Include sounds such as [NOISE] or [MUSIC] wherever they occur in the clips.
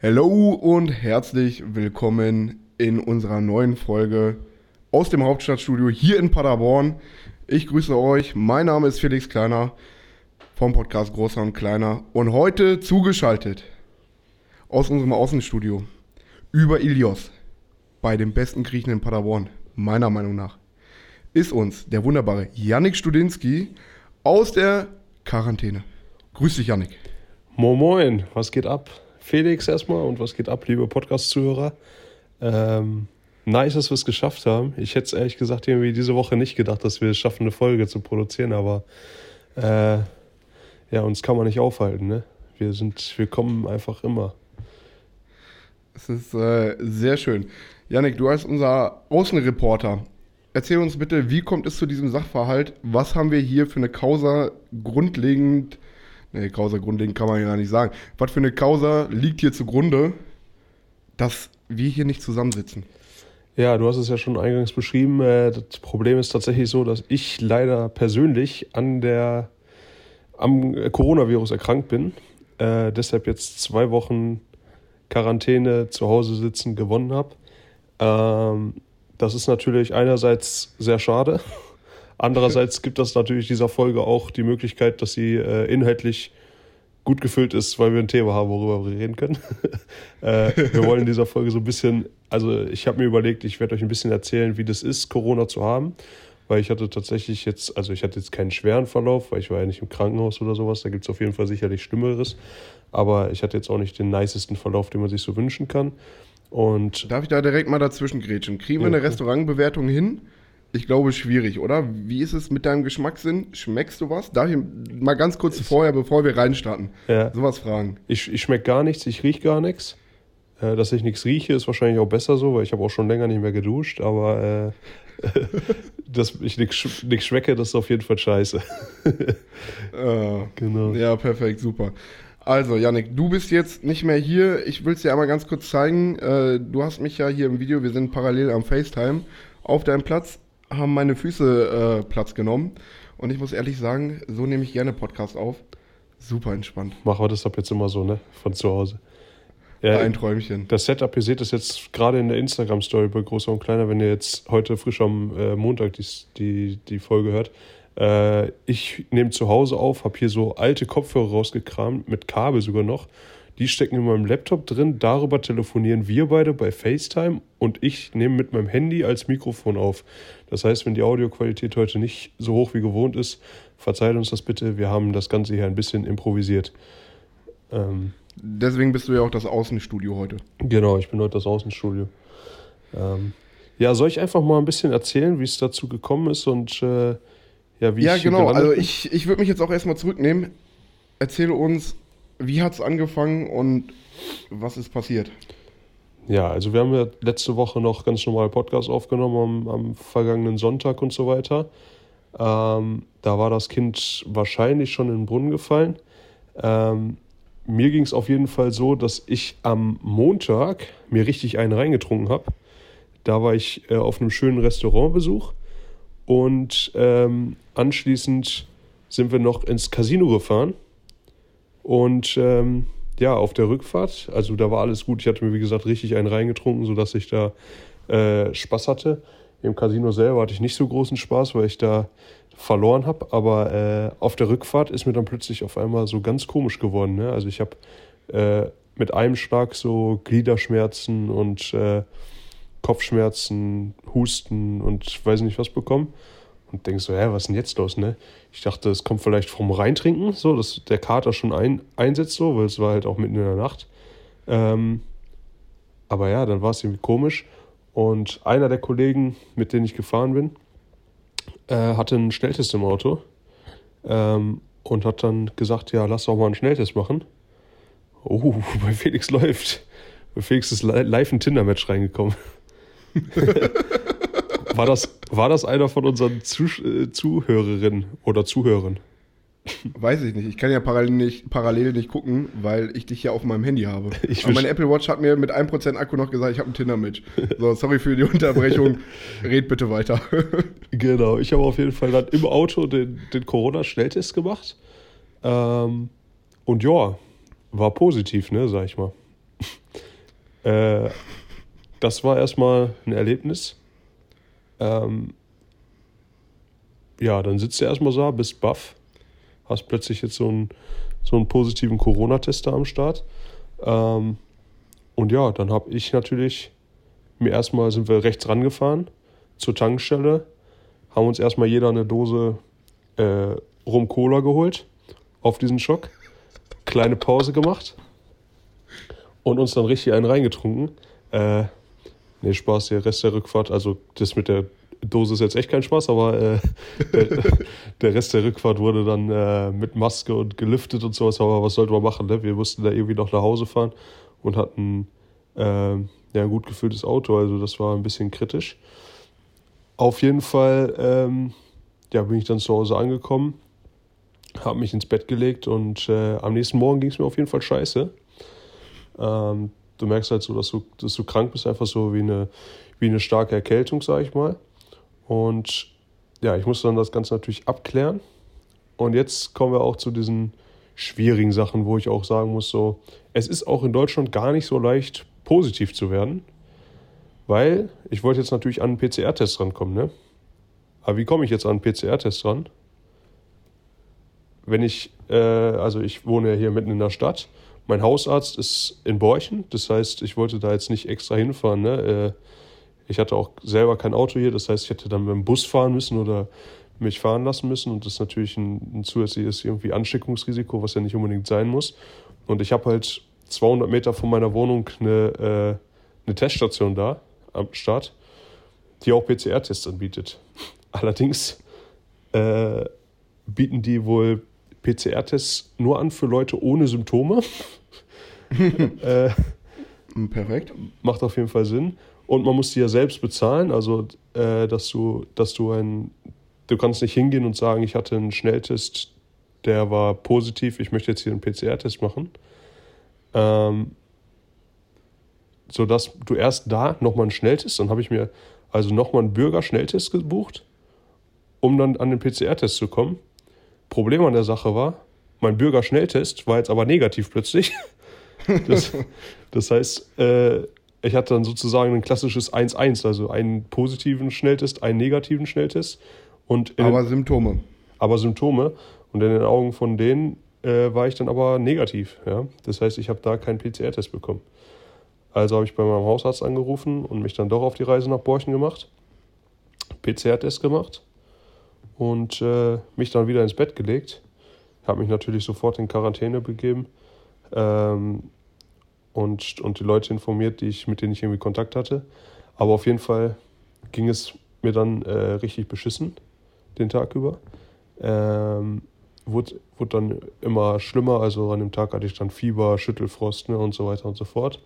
Hallo und herzlich willkommen in unserer neuen Folge aus dem Hauptstadtstudio hier in Paderborn. Ich grüße euch. Mein Name ist Felix Kleiner vom Podcast Großer und Kleiner und heute zugeschaltet aus unserem Außenstudio über Ilios bei dem besten Griechen in Paderborn, meiner Meinung nach, ist uns der wunderbare Yannick Studinski aus der Quarantäne. Grüß dich, Yannick. Moin Moin, was geht ab? Felix erstmal und was geht ab, liebe Podcast-Zuhörer? Ähm, nice, dass wir es geschafft haben. Ich hätte es ehrlich gesagt irgendwie diese Woche nicht gedacht, dass wir es schaffen, eine Folge zu produzieren, aber äh, ja, uns kann man nicht aufhalten, ne? Wir sind, wir kommen einfach immer. Es ist äh, sehr schön. Janik, du als unser Außenreporter, erzähl uns bitte, wie kommt es zu diesem Sachverhalt? Was haben wir hier für eine Causa grundlegend Nee, Causa grundlegend kann man ja nicht sagen. Was für eine Causa liegt hier zugrunde, dass wir hier nicht zusammensitzen? Ja, du hast es ja schon eingangs beschrieben. Äh, das Problem ist tatsächlich so, dass ich leider persönlich an der, am Coronavirus erkrankt bin. Äh, deshalb jetzt zwei Wochen Quarantäne zu Hause sitzen gewonnen habe. Ähm, das ist natürlich einerseits sehr schade. Andererseits gibt das natürlich dieser Folge auch die Möglichkeit, dass sie äh, inhaltlich gut gefüllt ist, weil wir ein Thema haben, worüber wir reden können. [LAUGHS] äh, wir wollen in dieser Folge so ein bisschen, also ich habe mir überlegt, ich werde euch ein bisschen erzählen, wie das ist, Corona zu haben, weil ich hatte tatsächlich jetzt, also ich hatte jetzt keinen schweren Verlauf, weil ich war ja nicht im Krankenhaus oder sowas, da gibt es auf jeden Fall sicherlich Schlimmeres, aber ich hatte jetzt auch nicht den nicesten Verlauf, den man sich so wünschen kann. Und Darf ich da direkt mal dazwischen grätschen? Kriegen wir ja, eine Restaurantbewertung hin? Ich glaube, schwierig, oder? Wie ist es mit deinem Geschmackssinn? Schmeckst du was? Darf ich mal ganz kurz vorher, bevor wir reinstarten, ja. sowas fragen? Ich, ich schmecke gar nichts, ich rieche gar nichts. Äh, dass ich nichts rieche, ist wahrscheinlich auch besser so, weil ich habe auch schon länger nicht mehr geduscht, aber äh, [LAUGHS] dass ich nichts schmecke, das ist auf jeden Fall scheiße. [LAUGHS] äh, genau. Ja, perfekt, super. Also, Yannick, du bist jetzt nicht mehr hier. Ich will es dir einmal ganz kurz zeigen. Äh, du hast mich ja hier im Video, wir sind parallel am FaceTime, auf deinem Platz haben meine Füße äh, Platz genommen. Und ich muss ehrlich sagen, so nehme ich gerne Podcast auf. Super entspannt. Machen wir das ab jetzt immer so, ne? Von zu Hause. Ja, ein Träumchen. Das Setup, ihr seht es jetzt gerade in der Instagram-Story bei Großer und Kleiner, wenn ihr jetzt heute frisch am äh, Montag die, die, die Folge hört. Äh, ich nehme zu Hause auf, habe hier so alte Kopfhörer rausgekramt, mit Kabel sogar noch die stecken in meinem Laptop drin. Darüber telefonieren wir beide bei FaceTime und ich nehme mit meinem Handy als Mikrofon auf. Das heißt, wenn die Audioqualität heute nicht so hoch wie gewohnt ist, verzeiht uns das bitte. Wir haben das Ganze hier ein bisschen improvisiert. Ähm, Deswegen bist du ja auch das Außenstudio heute. Genau, ich bin heute das Außenstudio. Ähm, ja, soll ich einfach mal ein bisschen erzählen, wie es dazu gekommen ist und äh, ja, wie ja, ich. Ja, genau. Also ich, ich würde mich jetzt auch erstmal zurücknehmen. Erzähle uns, wie hat es angefangen und was ist passiert? Ja, also wir haben ja letzte Woche noch ganz normal Podcast aufgenommen am, am vergangenen Sonntag und so weiter. Ähm, da war das Kind wahrscheinlich schon in den Brunnen gefallen. Ähm, mir ging es auf jeden Fall so, dass ich am Montag mir richtig einen reingetrunken habe. Da war ich äh, auf einem schönen Restaurantbesuch und ähm, anschließend sind wir noch ins Casino gefahren und ähm, ja, auf der Rückfahrt, also da war alles gut. Ich hatte mir, wie gesagt, richtig einen reingetrunken, sodass ich da äh, Spaß hatte. Im Casino selber hatte ich nicht so großen Spaß, weil ich da verloren habe. Aber äh, auf der Rückfahrt ist mir dann plötzlich auf einmal so ganz komisch geworden. Ne? Also ich habe äh, mit einem Schlag so Gliederschmerzen und äh, Kopfschmerzen, Husten und weiß nicht was bekommen und denkst so, hä, was ist denn jetzt los, ne? Ich dachte, es kommt vielleicht vom Reintrinken, so, dass der Kater schon ein, einsetzt, so, weil es war halt auch mitten in der Nacht. Ähm, aber ja, dann war es irgendwie komisch. Und einer der Kollegen, mit denen ich gefahren bin, äh, hatte einen Schnelltest im Auto ähm, und hat dann gesagt, ja, lass doch mal einen Schnelltest machen. Oh, [LAUGHS] bei Felix läuft. Bei Felix ist live ein Tinder-Match reingekommen. [LAUGHS] [LAUGHS] War das, war das einer von unseren Zuh äh, Zuhörerinnen oder Zuhörern? Weiß ich nicht. Ich kann ja parallel nicht, parallel nicht gucken, weil ich dich ja auf meinem Handy habe. [LAUGHS] Ich Aber meine Apple Watch hat mir mit 1% Akku noch gesagt, ich habe ein Tinder-Match. So, sorry für die Unterbrechung. [LAUGHS] Red bitte weiter. [LAUGHS] genau, ich habe auf jeden Fall dann im Auto den, den Corona-Schnelltest gemacht. Ähm, und ja, war positiv, ne, sag ich mal. Äh, das war erstmal ein Erlebnis. Ähm, ja, dann sitzt du erstmal so, bist baff, hast plötzlich jetzt so einen, so einen positiven Corona-Tester am Start. Ähm, und ja, dann habe ich natürlich mir erstmal sind wir rechts rangefahren zur Tankstelle, haben uns erstmal jeder eine Dose äh, Rum Cola geholt auf diesen Schock, kleine Pause gemacht und uns dann richtig einen reingetrunken. Äh, nee, Spaß, der Rest der Rückfahrt, also das mit der Dose ist jetzt echt kein Spaß, aber äh, [LAUGHS] der, der, Rest der Rückfahrt wurde dann äh, mit Maske und gelüftet und sowas, aber was sollten wir machen, ne? Wir mussten da irgendwie noch nach Hause fahren und hatten äh, ja, ein gut gefülltes Auto, also das war ein bisschen kritisch. Auf jeden Fall ähm, ja, bin ich dann zu Hause angekommen, habe mich ins Bett gelegt und äh, am nächsten Morgen ging es mir auf jeden Fall scheiße. Ähm, du merkst halt so, dass du, dass du krank bist, einfach so wie eine, wie eine starke Erkältung, sag ich mal. Und ja, ich musste dann das Ganze natürlich abklären. Und jetzt kommen wir auch zu diesen schwierigen Sachen, wo ich auch sagen muss, so, es ist auch in Deutschland gar nicht so leicht, positiv zu werden. Weil ich wollte jetzt natürlich an einen PCR-Test rankommen, ne? Aber wie komme ich jetzt an einen PCR-Test ran? Wenn ich, äh, also ich wohne ja hier mitten in der Stadt. Mein Hausarzt ist in Borchen, das heißt, ich wollte da jetzt nicht extra hinfahren. Ne? Äh, ich hatte auch selber kein Auto hier, das heißt, ich hätte dann mit dem Bus fahren müssen oder mich fahren lassen müssen. Und das ist natürlich ein, ein zusätzliches irgendwie Ansteckungsrisiko, was ja nicht unbedingt sein muss. Und ich habe halt 200 Meter von meiner Wohnung eine, äh, eine Teststation da am Start, die auch PCR-Tests anbietet. [LAUGHS] Allerdings äh, bieten die wohl PCR-Tests nur an für Leute ohne Symptome. [LAUGHS] äh, Perfekt. Macht auf jeden Fall Sinn. Und man muss die ja selbst bezahlen, also äh, dass du, dass du ein, du kannst nicht hingehen und sagen, ich hatte einen Schnelltest, der war positiv, ich möchte jetzt hier einen PCR-Test machen. Ähm, sodass du erst da nochmal einen Schnelltest, dann habe ich mir also nochmal einen Bürger-Schnelltest gebucht, um dann an den PCR-Test zu kommen. Problem an der Sache war, mein Bürger-Schnelltest war jetzt aber negativ plötzlich. [LAUGHS] Das, das heißt, äh, ich hatte dann sozusagen ein klassisches 1-1, also einen positiven Schnelltest, einen negativen Schnelltest. Und aber den, Symptome. Aber Symptome. Und in den Augen von denen äh, war ich dann aber negativ. Ja? Das heißt, ich habe da keinen PCR-Test bekommen. Also habe ich bei meinem Hausarzt angerufen und mich dann doch auf die Reise nach Borchen gemacht. PCR-Test gemacht und äh, mich dann wieder ins Bett gelegt. Habe mich natürlich sofort in Quarantäne begeben ähm, und, und die Leute informiert, die ich, mit denen ich irgendwie Kontakt hatte. Aber auf jeden Fall ging es mir dann äh, richtig beschissen den Tag über. Ähm, wurde, wurde dann immer schlimmer. Also an dem Tag hatte ich dann Fieber, Schüttelfrost ne, und so weiter und so fort.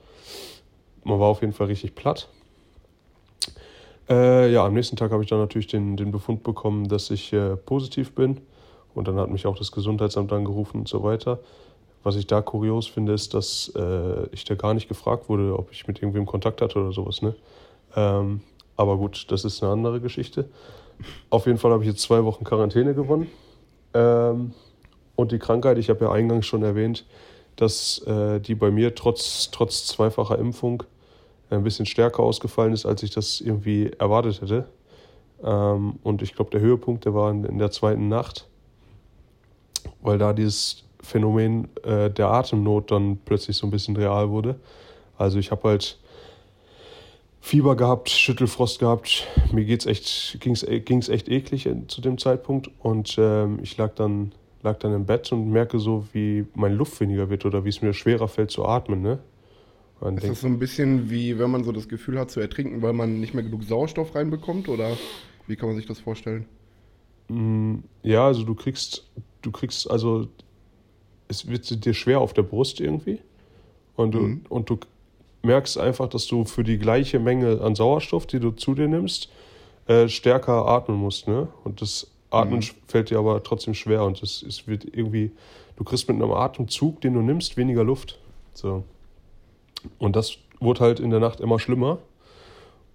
Man war auf jeden Fall richtig platt. Äh, ja, am nächsten Tag habe ich dann natürlich den, den Befund bekommen, dass ich äh, positiv bin. Und dann hat mich auch das Gesundheitsamt angerufen und so weiter. Was ich da kurios finde, ist, dass äh, ich da gar nicht gefragt wurde, ob ich mit irgendwem Kontakt hatte oder sowas. Ne? Ähm, aber gut, das ist eine andere Geschichte. Auf jeden Fall habe ich jetzt zwei Wochen Quarantäne gewonnen. Ähm, und die Krankheit, ich habe ja eingangs schon erwähnt, dass äh, die bei mir trotz, trotz zweifacher Impfung ein bisschen stärker ausgefallen ist, als ich das irgendwie erwartet hätte. Ähm, und ich glaube, der Höhepunkt, der war in, in, der zweiten Nacht, weil da dieses Phänomen äh, der Atemnot dann plötzlich so ein bisschen real wurde. Also ich habe halt Fieber gehabt, Schüttelfrost gehabt. Mir geht's echt, ging's, ging's echt eklig zu dem Zeitpunkt und ähm, ich lag dann, lag dann im Bett und merke so, wie meine Luft weniger wird oder wie es mir schwerer fällt zu atmen. Ne? Man ist das so ein bisschen wie, wenn man so das Gefühl hat zu ertrinken, weil man nicht mehr genug Sauerstoff reinbekommt? Oder wie kann man sich das vorstellen? Mm, ja, also du kriegst, du kriegst, also es wird dir schwer auf der Brust irgendwie. Und du, mhm. und du merkst einfach, dass du für die gleiche Menge an Sauerstoff, die du zu dir nimmst, äh, stärker atmen musst. Ne? Und das Atmen mhm. fällt dir aber trotzdem schwer und es, es wird irgendwie, du kriegst mit einem Atemzug, den du nimmst, weniger Luft. So. Und das wurde halt in der Nacht immer schlimmer.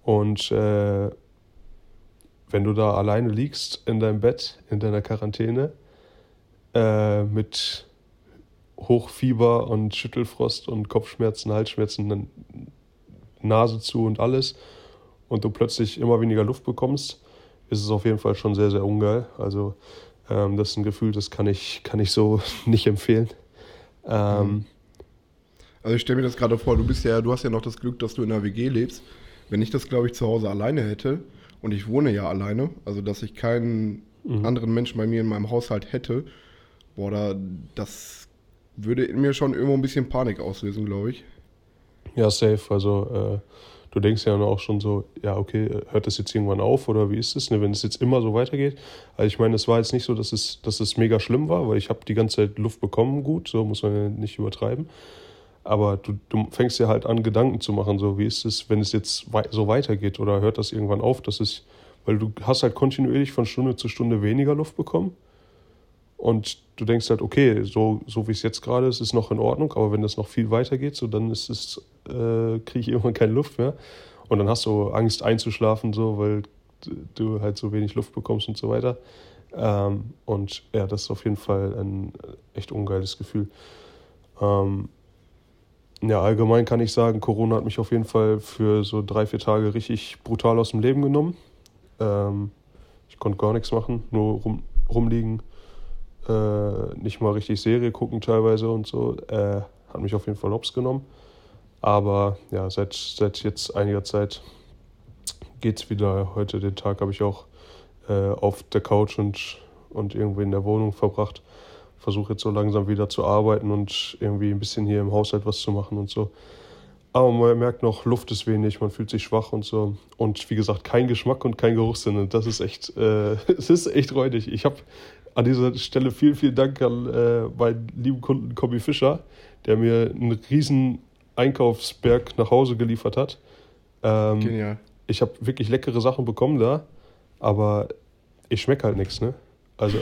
Und äh, wenn du da alleine liegst in deinem Bett, in deiner Quarantäne, äh, mit Hochfieber und Schüttelfrost und Kopfschmerzen, Halsschmerzen, Nase zu und alles und du plötzlich immer weniger Luft bekommst, ist es auf jeden Fall schon sehr, sehr ungeil. Also ähm, das ist ein Gefühl, das kann ich, kann ich so [LAUGHS] nicht empfehlen. Ähm, mhm. also ich stelle mir das gerade vor, du bist ja, du hast ja noch das Glück, dass du in einer WG lebst. Wenn ich das, glaube ich, zu Hause alleine hätte, und ich wohne ja alleine, also dass ich keinen mhm. anderen Menschen bei mir in meinem Haushalt hätte, boah, da, das würde in mir schon irgendwo ein bisschen Panik auslösen, glaube ich. Ja, safe. Also äh, du denkst ja auch schon so, ja, okay, hört das jetzt irgendwann auf oder wie ist es, ne, wenn es jetzt immer so weitergeht? Also ich meine, es war jetzt nicht so, dass es, dass es mega schlimm war, weil ich habe die ganze Zeit Luft bekommen, gut, so muss man ja nicht übertreiben. Aber du, du fängst ja halt an, Gedanken zu machen, so wie ist es, wenn es jetzt wei so weitergeht oder hört das irgendwann auf, dass es, weil du hast halt kontinuierlich von Stunde zu Stunde weniger Luft bekommen. Und du denkst halt, okay, so, so wie es jetzt gerade ist, ist noch in Ordnung, aber wenn das noch viel weiter geht, so dann ist es, äh, kriege ich [LAUGHS] irgendwann keine Luft mehr. Und dann hast du Angst einzuschlafen, so, weil du halt so wenig Luft bekommst und so weiter. Ähm, und ja, das ist auf jeden Fall ein echt ungeiles Gefühl. Ähm, ja, allgemein kann ich sagen, Corona hat mich auf jeden Fall für so drei, vier Tage richtig brutal aus dem Leben genommen. Ähm, ich konnte gar nichts machen, nur rum, rumliegen, äh, nicht mal richtig Serie gucken teilweise und so. Äh, hat mich auf jeden Fall hops genommen. Aber ja, seit, seit jetzt einiger Zeit geht es wieder. Heute den Tag habe ich auch äh, auf der Couch und, und irgendwie in der Wohnung verbracht. Versuche jetzt so langsam wieder zu arbeiten und irgendwie ein bisschen hier im Haushalt was zu machen und so. Aber man merkt noch, Luft ist wenig, man fühlt sich schwach und so. Und wie gesagt, kein Geschmack und kein Geruchssinn. Und das ist echt, äh, [LAUGHS] es ist echt räudig. Ich habe an dieser Stelle vielen, vielen Dank an äh, meinen lieben Kunden Kobi Fischer, der mir einen riesen Einkaufsberg nach Hause geliefert hat. Ähm, Genial. Ich habe wirklich leckere Sachen bekommen da, aber ich schmecke halt nichts, ne? Also,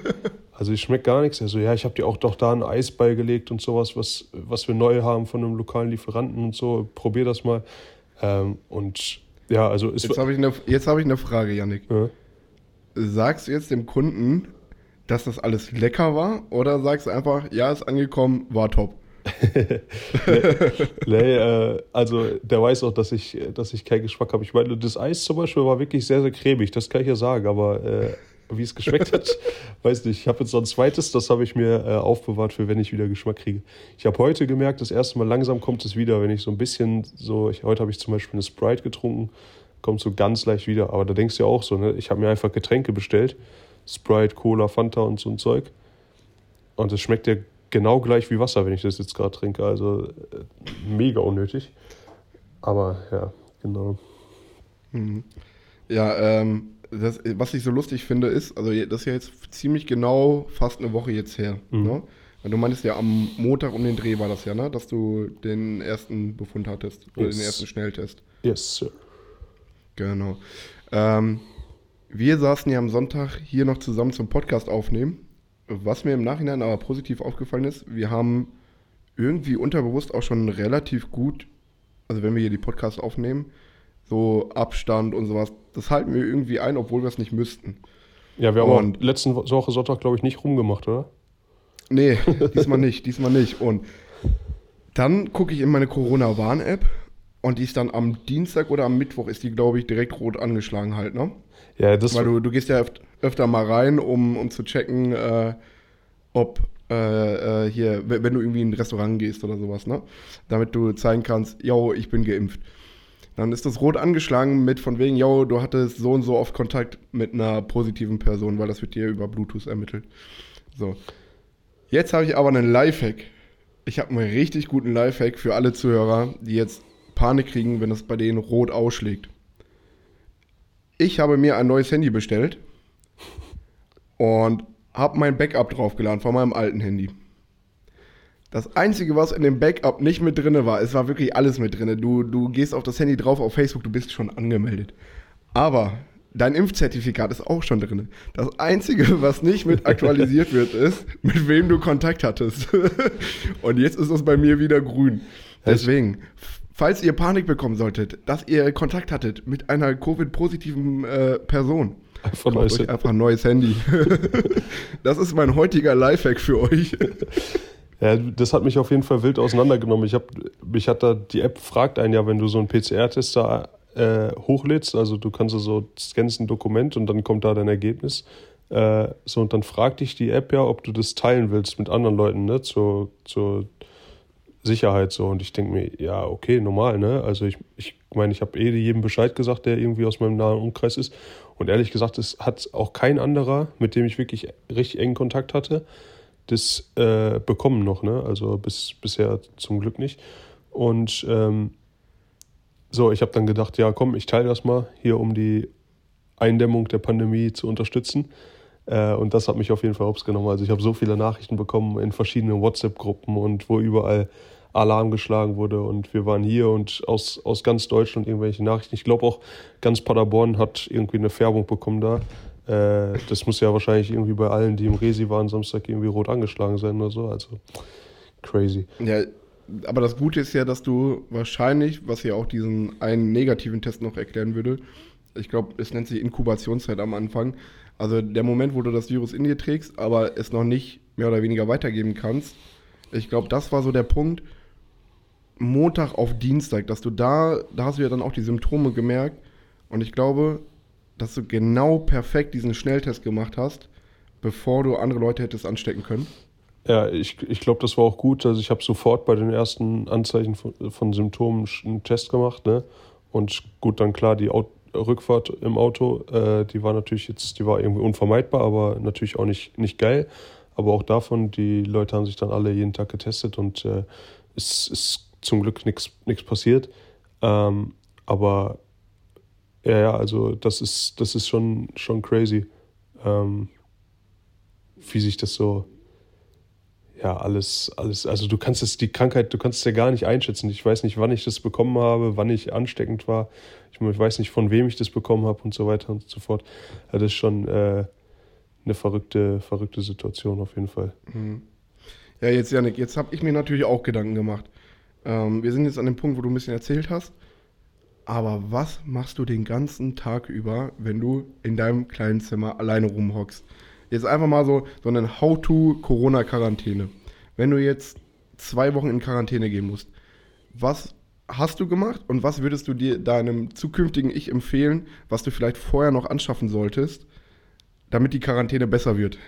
[LAUGHS] also ich schmecke gar nichts. Also ja, ich habe dir auch doch da ein Eis beigelegt und sowas, was, was wir neu haben von einem lokalen Lieferanten und so. Probier das mal. Ähm, und ja, also Jetzt habe ich, eine, hab ich eine Frage, Yannick. Ja. Sagst du jetzt dem Kunden, dass das alles lecker war? Oder sagst du einfach, ja, ist angekommen, war top? nee, [LAUGHS] nee äh, also der weiß auch, dass ich, dass ich keinen Geschmack habe. Ich meine, das Eis zum Beispiel war wirklich sehr, sehr cremig, das kann ich ja sagen, aber äh, wie es geschmeckt hat, [LAUGHS] weiß nicht. Ich habe jetzt so ein zweites, das habe ich mir äh, aufbewahrt für, wenn ich wieder Geschmack kriege. Ich habe heute gemerkt, das erste Mal langsam kommt es wieder, wenn ich so ein bisschen so, ich, heute habe ich zum Beispiel eine Sprite getrunken, kommt so ganz leicht wieder. Aber da denkst du ja auch so, ne? Ich habe mir einfach Getränke bestellt Sprite, Cola, Fanta und so ein Zeug. Und es schmeckt ja genau gleich wie Wasser, wenn ich das jetzt gerade trinke. Also äh, mega unnötig. Aber ja, genau. Mhm. Ja, ähm, das, was ich so lustig finde, ist, also das ist ja jetzt ziemlich genau fast eine Woche jetzt her. Mhm. Ne? Du meinst ja am Montag um den Dreh war das ja, ne? Dass du den ersten Befund hattest. Oder yes. den ersten Schnelltest. Yes, sir. Genau. Ähm, wir saßen ja am Sonntag hier noch zusammen zum Podcast aufnehmen. Was mir im Nachhinein aber positiv aufgefallen ist, wir haben irgendwie unterbewusst auch schon relativ gut, also wenn wir hier die Podcasts aufnehmen, so Abstand und sowas, das halten wir irgendwie ein, obwohl wir es nicht müssten. Ja, wir haben und, letzten Woche Sonntag, glaube ich, nicht rumgemacht, oder? Nee, [LAUGHS] diesmal nicht, diesmal nicht. Und dann gucke ich in meine Corona-Warn-App und die ist dann am Dienstag oder am Mittwoch ist die, glaube ich, direkt rot angeschlagen halt, ne? Ja, das Weil du, du gehst ja öf öfter mal rein, um, um zu checken, äh, ob äh, äh, hier, wenn du irgendwie in ein Restaurant gehst oder sowas, ne? Damit du zeigen kannst, yo, ich bin geimpft. Dann ist das rot angeschlagen mit von wegen, yo, du hattest so und so oft Kontakt mit einer positiven Person, weil das wird dir über Bluetooth ermittelt. So. Jetzt habe ich aber einen Lifehack. Ich habe einen richtig guten Lifehack für alle Zuhörer, die jetzt Panik kriegen, wenn es bei denen rot ausschlägt. Ich habe mir ein neues Handy bestellt und habe mein Backup draufgeladen von meinem alten Handy. Das Einzige, was in dem Backup nicht mit drin war, es war wirklich alles mit drin. Du, du gehst auf das Handy drauf, auf Facebook, du bist schon angemeldet. Aber dein Impfzertifikat ist auch schon drin. Das Einzige, was nicht mit aktualisiert wird, ist, mit wem du Kontakt hattest. [LAUGHS] Und jetzt ist es bei mir wieder grün. Deswegen, falls ihr Panik bekommen solltet, dass ihr Kontakt hattet mit einer Covid-positiven äh, Person, einfach, euch einfach ein neues Handy. [LAUGHS] das ist mein heutiger Lifehack für euch. Ja, das hat mich auf jeden Fall wild auseinandergenommen. Ich habe, mich hat da, die App fragt einen ja, wenn du so einen PCR-Test da äh, hochlädst, also du kannst so scannst ein Dokument und dann kommt da dein Ergebnis. Äh, so, und dann fragt dich die App ja, ob du das teilen willst mit anderen Leuten, ne, zur, zur Sicherheit so. Und ich denke mir, ja, okay, normal, ne? Also ich, ich meine, ich habe eh jedem Bescheid gesagt, der irgendwie aus meinem nahen Umkreis ist. Und ehrlich gesagt, es hat auch kein anderer, mit dem ich wirklich richtig engen Kontakt hatte, das äh, bekommen noch, ne? Also bis, bisher zum Glück nicht. Und ähm, so, ich habe dann gedacht, ja, komm, ich teile das mal hier, um die Eindämmung der Pandemie zu unterstützen. Äh, und das hat mich auf jeden Fall hops genommen. Also ich habe so viele Nachrichten bekommen in verschiedenen WhatsApp-Gruppen und wo überall Alarm geschlagen wurde und wir waren hier und aus, aus ganz Deutschland irgendwelche Nachrichten. Ich glaube auch ganz Paderborn hat irgendwie eine Färbung bekommen da. Äh, das muss ja wahrscheinlich irgendwie bei allen, die im Resi waren, Samstag irgendwie rot angeschlagen sein oder so. Also crazy. Ja, aber das Gute ist ja, dass du wahrscheinlich, was ja auch diesen einen negativen Test noch erklären würde, ich glaube, es nennt sich Inkubationszeit am Anfang. Also der Moment, wo du das Virus in dir trägst, aber es noch nicht mehr oder weniger weitergeben kannst. Ich glaube, das war so der Punkt, Montag auf Dienstag, dass du da, da hast du ja dann auch die Symptome gemerkt. Und ich glaube, dass du genau perfekt diesen Schnelltest gemacht hast, bevor du andere Leute hättest anstecken können. Ja, ich, ich glaube, das war auch gut. Also ich habe sofort bei den ersten Anzeichen von, von Symptomen einen Test gemacht. Ne? Und gut, dann klar, die Auto, Rückfahrt im Auto, äh, die war natürlich jetzt, die war irgendwie unvermeidbar, aber natürlich auch nicht, nicht geil. Aber auch davon, die Leute haben sich dann alle jeden Tag getestet und äh, es ist zum Glück nichts passiert. Ähm, aber ja, ja, also das ist, das ist schon, schon crazy, ähm, wie sich das so, ja, alles, alles, also du kannst es, die Krankheit, du kannst es ja gar nicht einschätzen. Ich weiß nicht, wann ich das bekommen habe, wann ich ansteckend war. Ich, ich weiß nicht, von wem ich das bekommen habe und so weiter und so fort. Das ist schon äh, eine verrückte, verrückte Situation auf jeden Fall. Mhm. Ja, jetzt, Janik, jetzt habe ich mir natürlich auch Gedanken gemacht. Ähm, wir sind jetzt an dem Punkt, wo du ein bisschen erzählt hast. Aber was machst du den ganzen Tag über, wenn du in deinem kleinen Zimmer alleine rumhockst? Jetzt einfach mal so, so eine How-to-Corona-Quarantäne. Wenn du jetzt zwei Wochen in Quarantäne gehen musst, was hast du gemacht und was würdest du dir deinem zukünftigen Ich empfehlen, was du vielleicht vorher noch anschaffen solltest, damit die Quarantäne besser wird?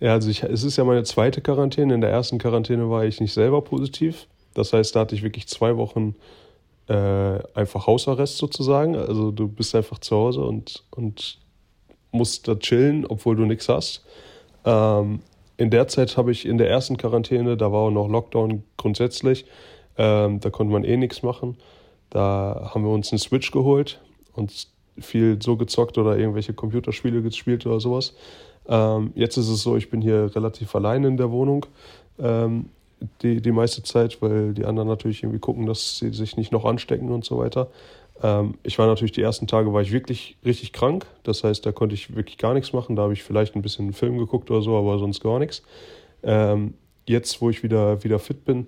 Ja, also ich, es ist ja meine zweite Quarantäne. In der ersten Quarantäne war ich nicht selber positiv. Das heißt, da hatte ich wirklich zwei Wochen äh, einfach Hausarrest sozusagen. Also du bist einfach zu Hause und, und musst da chillen, obwohl du nichts hast. Ähm, in der Zeit habe ich in der ersten Quarantäne, da war auch noch Lockdown grundsätzlich, ähm, da konnte man eh nichts machen. Da haben wir uns einen Switch geholt und viel so gezockt oder irgendwelche Computerspiele gespielt oder sowas. Ähm, jetzt ist es so, ich bin hier relativ allein in der Wohnung. Ähm, die, die meiste Zeit, weil die anderen natürlich irgendwie gucken, dass sie sich nicht noch anstecken und so weiter. Ähm, ich war natürlich die ersten Tage war ich wirklich richtig krank. Das heißt, da konnte ich wirklich gar nichts machen. Da habe ich vielleicht ein bisschen einen Film geguckt oder so, aber sonst gar nichts. Ähm, jetzt, wo ich wieder, wieder fit bin,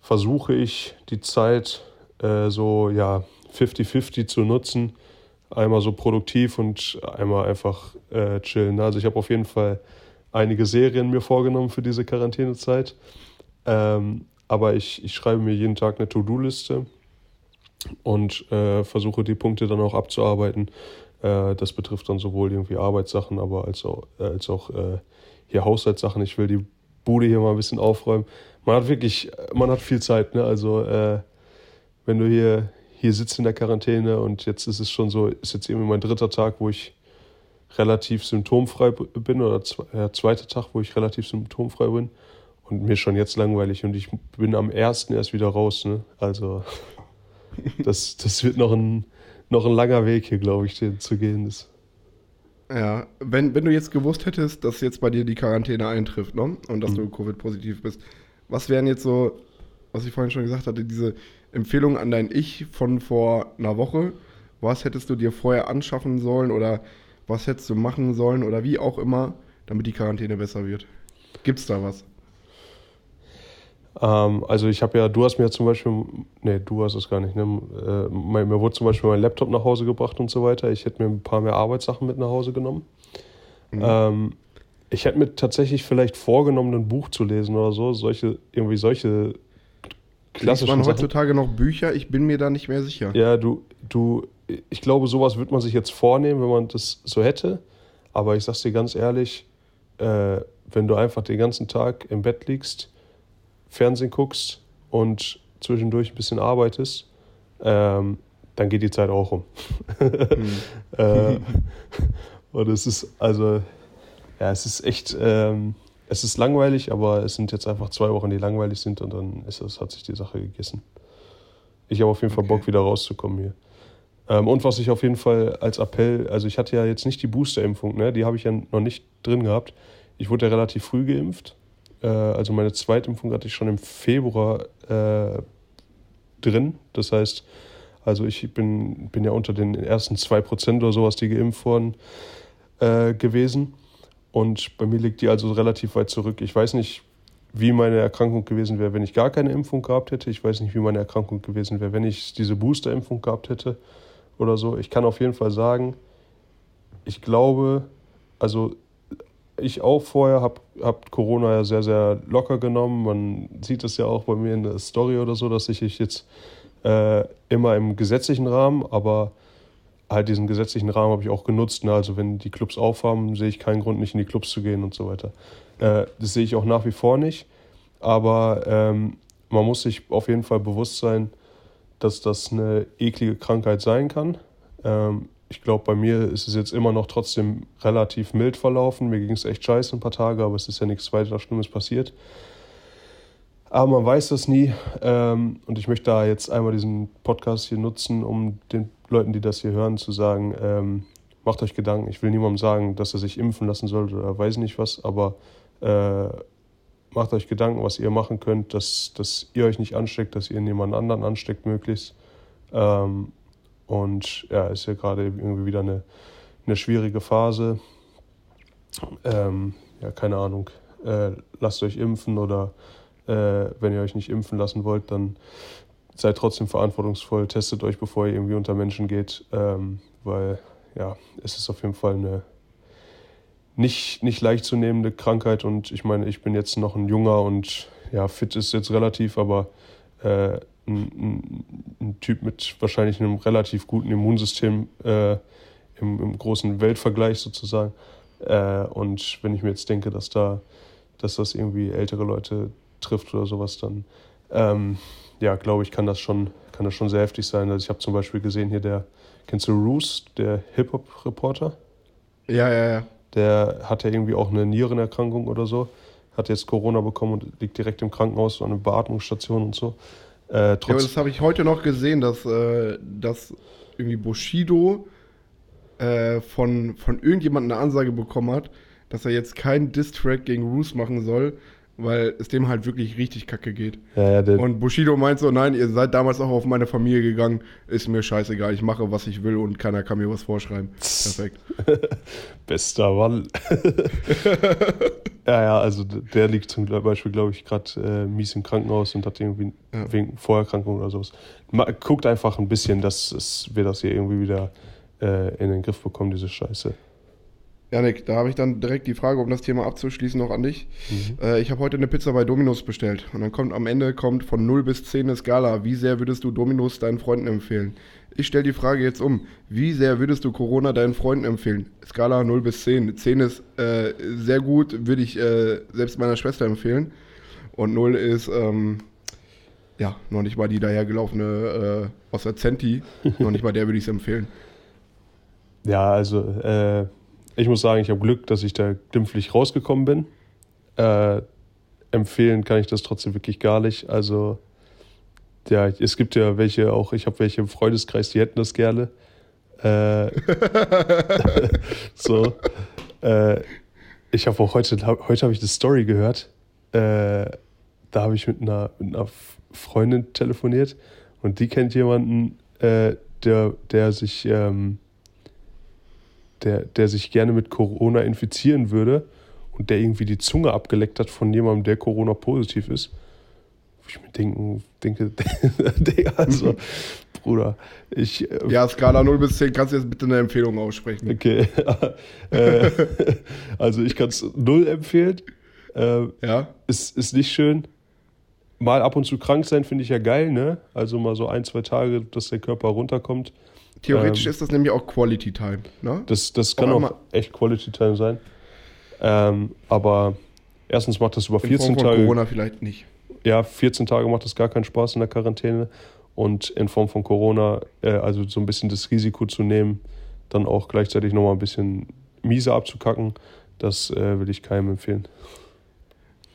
versuche ich die Zeit äh, so ja 50-50 zu nutzen. Einmal so produktiv und einmal einfach äh, chillen. Also ich habe auf jeden Fall einige Serien mir vorgenommen für diese Quarantänezeit. Ähm, aber ich, ich schreibe mir jeden Tag eine To-Do-Liste und äh, versuche die Punkte dann auch abzuarbeiten. Äh, das betrifft dann sowohl irgendwie Arbeitssachen, aber als auch, äh, als auch äh, hier Haushaltssachen. Ich will die Bude hier mal ein bisschen aufräumen. Man hat wirklich, man hat viel Zeit, ne? Also äh, wenn du hier, hier sitzt in der Quarantäne und jetzt ist es schon so, ist jetzt irgendwie mein dritter Tag, wo ich relativ symptomfrei bin oder äh, zweiter Tag, wo ich relativ symptomfrei bin und mir schon jetzt langweilig und ich bin am ersten erst wieder raus. Ne? Also [LAUGHS] [LAUGHS] das, das wird noch ein, noch ein langer Weg hier, glaube ich, zu gehen. Das ja, wenn, wenn du jetzt gewusst hättest, dass jetzt bei dir die Quarantäne eintrifft ne? und dass mhm. du Covid-positiv bist, was wären jetzt so, was ich vorhin schon gesagt hatte, diese Empfehlungen an dein Ich von vor einer Woche? Was hättest du dir vorher anschaffen sollen oder was hättest du machen sollen oder wie auch immer, damit die Quarantäne besser wird? Gibt es da was? Ähm, also ich habe ja, du hast mir zum Beispiel, nee, du hast es gar nicht, ne? Äh, mir wurde zum Beispiel mein Laptop nach Hause gebracht und so weiter. Ich hätte mir ein paar mehr Arbeitssachen mit nach Hause genommen. Mhm. Ähm, Ich hätte mir tatsächlich vielleicht vorgenommen, ein Buch zu lesen oder so. Solche, irgendwie solche klassischen Liest man heutzutage Sachen. noch Bücher? Ich bin mir da nicht mehr sicher. Ja, du, du, ich glaube, sowas wird man sich jetzt vornehmen, wenn man das so hätte. Aber ich sag's dir ganz ehrlich, äh, wenn du einfach den ganzen Tag im Bett liegst, Fernsehen guckst und zwischendurch ein bisschen arbeitest, ähm, dann geht die Zeit auch um. mhm. [LAUGHS] äh, und es ist, also, ja, es ist echt, ähm, es ist langweilig, aber es sind jetzt einfach zwei Wochen, die langweilig sind und dann ist das, hat sich die Sache gegessen. Ich habe auf jeden Fall Bock, wieder rauszukommen hier. Ähm, und was ich auf jeden Fall als Appell, also ich hatte ja jetzt nicht die Booster-Impfung, ne? die habe ich ja noch nicht drin gehabt. Ich wurde ja relativ früh geimpft. Äh, also meine Zweitimpfung hatte ich schon im Februar äh, drin. Das heißt, also ich bin, bin ja unter den ersten 2% oder sowas, die geimpft wurden, äh, gewesen. Und bei mir liegt die also relativ weit zurück. Ich weiß nicht, wie meine Erkrankung gewesen wäre, wenn ich gar keine Impfung gehabt hätte. Ich weiß nicht, wie meine Erkrankung gewesen wäre, wenn ich diese Booster-Impfung gehabt hätte oder so. Ich kann auf jeden Fall sagen, ich glaube, also ich auch vorher habe hab Corona ja sehr, sehr locker genommen. Man sieht es ja auch bei mir in der Story oder so, dass ich jetzt äh, immer im gesetzlichen Rahmen, aber halt diesen gesetzlichen Rahmen habe ich auch genutzt. Ne? Also wenn die Clubs aufhaben, sehe ich keinen Grund, nicht in die Clubs zu gehen und so weiter. Äh, das sehe ich auch nach wie vor nicht. Aber ähm, man muss sich auf jeden Fall bewusst sein, dass das eine eklige Krankheit sein kann. Ähm, ich glaube, bei mir ist es jetzt immer noch trotzdem relativ mild verlaufen. Mir ging es echt scheiße ein paar Tage, aber es ist ja nichts weiter Schlimmes passiert. Aber man weiß das nie. Ähm, und ich möchte da jetzt einmal diesen Podcast hier nutzen, um den Leuten, die das hier hören, zu sagen, ähm, macht euch Gedanken. Ich will niemandem sagen, dass er sich impfen lassen sollte oder weiß nicht was, aber äh, macht euch Gedanken, was ihr machen könnt, dass, dass ihr euch nicht ansteckt, dass ihr niemanden anderen ansteckt möglichst. Ähm, und ja, ist ja gerade irgendwie wieder eine, eine schwierige Phase. Ähm, ja, keine Ahnung. Äh, lasst euch impfen oder äh, wenn ihr euch nicht impfen lassen wollt, dann seid trotzdem verantwortungsvoll, testet euch, bevor ihr irgendwie unter Menschen geht, ähm, weil ja, es ist auf jeden Fall eine nicht, nicht leicht zu nehmende Krankheit und ich meine, ich bin jetzt noch ein junger und ja, fit ist jetzt relativ, aber äh, ein, ein, Typ mit wahrscheinlich einem relativ guten Immunsystem äh, im, im, großen Weltvergleich sozusagen. Äh, und wenn ich mir jetzt denke, dass da, dass das irgendwie ältere Leute trifft oder sowas, dann ähm, ja, glaube ich, kann das schon, kann das schon sehr heftig sein. Also ich habe zum Beispiel gesehen hier der, kennst du Roos, der Hip-Hop-Reporter? Ja, ja, ja. Der hat ja irgendwie auch eine Nierenerkrankung oder so, hat jetzt Corona bekommen und liegt direkt im Krankenhaus, so eine Beatmungsstation und so. Äh, ja, das habe ich heute noch gesehen, dass, äh, dass irgendwie Bushido äh, von, von irgendjemandem eine Ansage bekommen hat, dass er jetzt keinen Diss-Track gegen Roos machen soll, weil es dem halt wirklich richtig kacke geht. Ja, ja, und Bushido meint so, nein, ihr seid damals auch auf meine Familie gegangen, ist mir scheißegal, ich mache, was ich will und keiner kann mir was vorschreiben. Perfekt. [LAUGHS] Bester Mann. [LAUGHS] ja, ja, also der liegt zum Beispiel, glaube ich, gerade äh, mies im Krankenhaus und hat irgendwie ja. wegen Vorerkrankung oder sowas. Guckt einfach ein bisschen, dass es, wir das hier irgendwie wieder äh, in den Griff bekommen, diese Scheiße. Janik, da habe ich dann direkt die Frage, um das Thema abzuschließen, noch an dich. Mhm. Äh, ich habe heute eine Pizza bei Dominos bestellt und dann kommt am Ende kommt von 0 bis 10 eine Skala. Wie sehr würdest du Dominos deinen Freunden empfehlen? Ich stelle die Frage jetzt um. Wie sehr würdest du Corona deinen Freunden empfehlen? Skala 0 bis 10. 10 ist äh, sehr gut, würde ich äh, selbst meiner Schwester empfehlen. Und 0 ist, ähm, ja, noch nicht mal die dahergelaufene äh, aus der Zenti. [LAUGHS] noch nicht mal der würde ich es empfehlen. Ja, also äh, ich muss sagen, ich habe Glück, dass ich da glimpflich rausgekommen bin. Äh, empfehlen kann ich das trotzdem wirklich gar nicht. Also, ja, es gibt ja welche auch, ich habe welche im Freundeskreis, die hätten das gerne. Äh, [LAUGHS] so. Äh, ich habe auch heute, heute habe ich eine Story gehört. Äh, da habe ich mit einer, mit einer Freundin telefoniert und die kennt jemanden, äh, der, der sich ähm, der, der sich gerne mit Corona infizieren würde und der irgendwie die Zunge abgeleckt hat von jemandem, der Corona positiv ist. Wo ich mir denken, denke, [LAUGHS] also, Bruder, ich. Äh, Ja, Skala 0 bis 10, kannst du jetzt bitte eine Empfehlung aussprechen? Okay. [LAUGHS] äh, also ich kann es null empfehlen. Äh, Ja? ist, ist nicht schön. Mal ab und zu krank sein finde ich ja geil, ne? Also mal so ein, zwei Tage, dass der Körper runterkommt. Theoretisch Ähm. ist das nämlich auch Quality Time, ne? Das, das kann Auch echt Quality Time sein. Ähm, aber erstens macht das über In 14 Form von Tage. Corona vielleicht nicht. Ja, 14 Tage macht das gar keinen Spaß in der Quarantäne. Und in Form von Corona, äh, also so ein bisschen das Risiko zu nehmen, dann auch gleichzeitig nochmal ein bisschen miese abzukacken, das äh, will ich keinem empfehlen.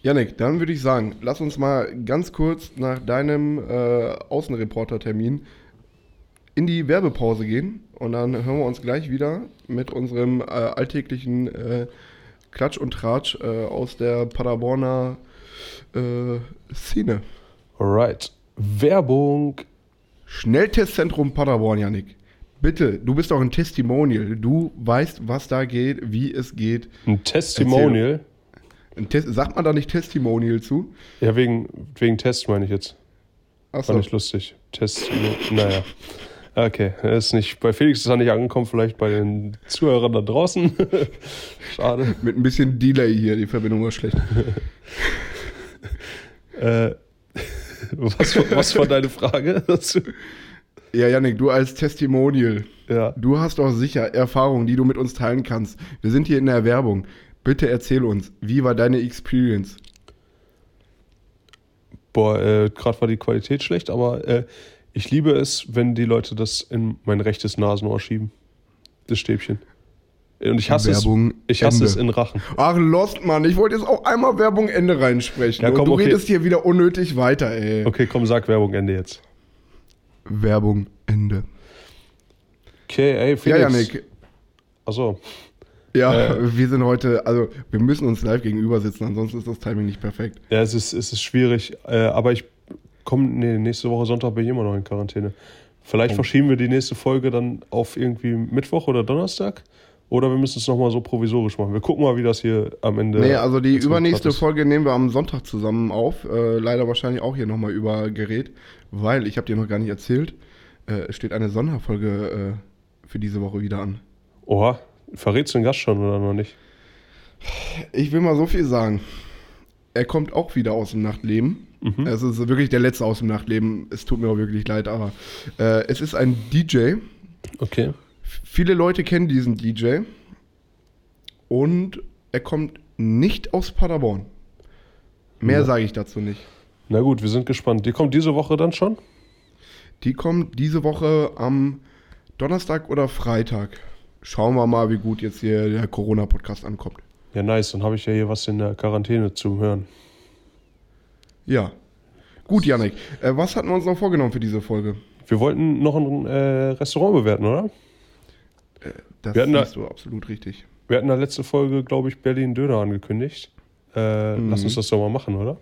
Janik, dann würde ich sagen, lass uns mal ganz kurz nach deinem äh, Außenreporter-Termin in die Werbepause gehen und dann hören wir uns gleich wieder mit unserem äh, alltäglichen äh, Klatsch und Tratsch äh, aus der Paderborner äh, Szene. Alright. Werbung. Schnelltestzentrum Paderborn, Janik. Bitte, du bist doch ein Testimonial. Du weißt, was da geht, wie es geht. Ein Testimonial. Ein Test, sagt man da nicht Testimonial zu? Ja, wegen, wegen Test meine ich jetzt. Achso. Fand ich lustig. Test, naja. Okay, ist nicht, bei Felix ist er nicht angekommen, vielleicht bei den Zuhörern da draußen. [LAUGHS] Schade. Mit ein bisschen Delay hier, die Verbindung war schlecht. [LAUGHS] Äh, was, was war deine Frage dazu? Ja, Janik, du als Testimonial, Ja. du hast doch sicher Erfahrungen, die du mit uns teilen kannst. Wir sind hier in der Werbung. Bitte erzähl uns, wie war deine Experience? Boah, äh, gerade war die Qualität schlecht, aber äh, ich liebe es, wenn die Leute das in mein rechtes Nasenohr schieben. Das Stäbchen. Und ich hasse Werbung, es. Ich hasse Ende. es in Rachen. Ach, Lost, Mann, ich wollte jetzt auch einmal Werbung Ende reinsprechen. Ja, komm, du okay. redest hier wieder unnötig weiter, ey. Okay, komm, sag Werbung Ende jetzt. Werbung Ende. Okay, ey, Ja, Felix. Janik, Achso. ja, Äh. wir sind heute, also wir müssen uns live gegenüber sitzen, ansonsten ist das Timing nicht perfekt. Ja, es ist, es ist schwierig. Äh, aber ich komme, nee, nächste Woche Sonntag bin ich immer noch in Quarantäne. Vielleicht Oh. verschieben wir die nächste Folge dann auf irgendwie Mittwoch oder Donnerstag. Oder wir müssen es nochmal so provisorisch machen. Wir gucken mal, wie das hier am Ende. Nee, also die übernächste. Folge nehmen wir am Sonntag zusammen auf. Äh, leider wahrscheinlich auch hier nochmal über Gerät, weil ich habe dir noch gar nicht erzählt, äh, es steht eine Sonderfolge äh, für diese Woche wieder an. Oha, verrätst du den Gast schon oder noch nicht? Ich will mal so viel sagen. Er kommt auch wieder aus dem Nachtleben. Mhm. Es ist wirklich der letzte aus dem Nachtleben. Es tut mir auch wirklich leid, aber äh, es ist ein DJ. Okay. Viele Leute kennen diesen DJ. Und er kommt nicht aus Paderborn. Mehr Ja. sage ich dazu nicht. Na gut, wir sind gespannt. Die kommt diese Woche dann schon? Die kommt diese Woche am Donnerstag oder Freitag. Schauen wir mal, wie gut jetzt hier der Corona-Podcast ankommt. Ja, nice. Dann habe ich ja hier was in der Quarantäne zum Hören. Ja. Gut, Janik. Äh, was hatten wir uns noch vorgenommen für diese Folge? Wir wollten noch ein äh, Restaurant bewerten, oder? Das Wir da- du absolut richtig. Wir hatten in der letzten Folge, glaube ich, Berlin Döner angekündigt. Äh, Mhm. Lass uns das doch mal machen, oder?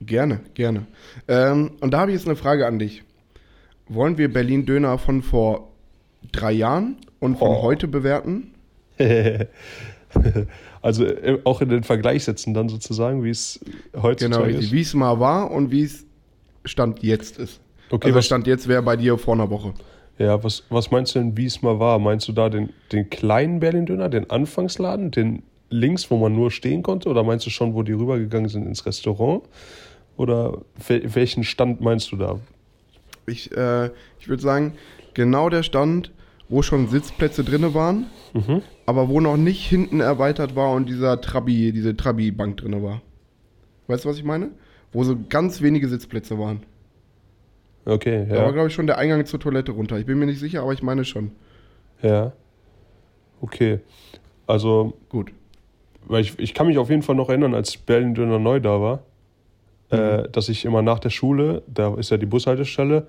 Gerne, gerne. Ähm, und da habe ich jetzt eine Frage an dich. Wollen wir Berlin Döner von vor drei Jahren und von Oh. heute bewerten? [LAUGHS] also äh, auch in den Vergleich setzen dann sozusagen, wie es Genau, heutzutage richtig. ist. Wie es mal war und wie es Stand jetzt ist. Okay, also was, Stand jetzt wäre bei dir vor einer Woche. ja, was, was meinst du denn, wie es mal war? Meinst du da den, den kleinen Berlin-Döner, den Anfangsladen, den links, wo man nur stehen konnte? Oder meinst du schon, wo die rübergegangen sind ins Restaurant? Oder wel, welchen Stand meinst du da? Ich, äh, ich würde sagen, genau der Stand, wo schon Sitzplätze drinne waren, Mhm. aber wo noch nicht hinten erweitert war und dieser Trabi, diese Trabi-Bank drinne war. Weißt du, was ich meine? Wo so ganz wenige Sitzplätze waren. Okay, Da war, ja. glaube ich, schon der Eingang zur Toilette runter. Ich bin mir nicht sicher, aber ich meine schon. Ja. Okay. Also, Gut. weil ich, ich kann mich auf jeden Fall noch erinnern, als Berlin Döner neu da war, Mhm. äh, dass ich immer nach der Schule, da ist ja die Bushaltestelle,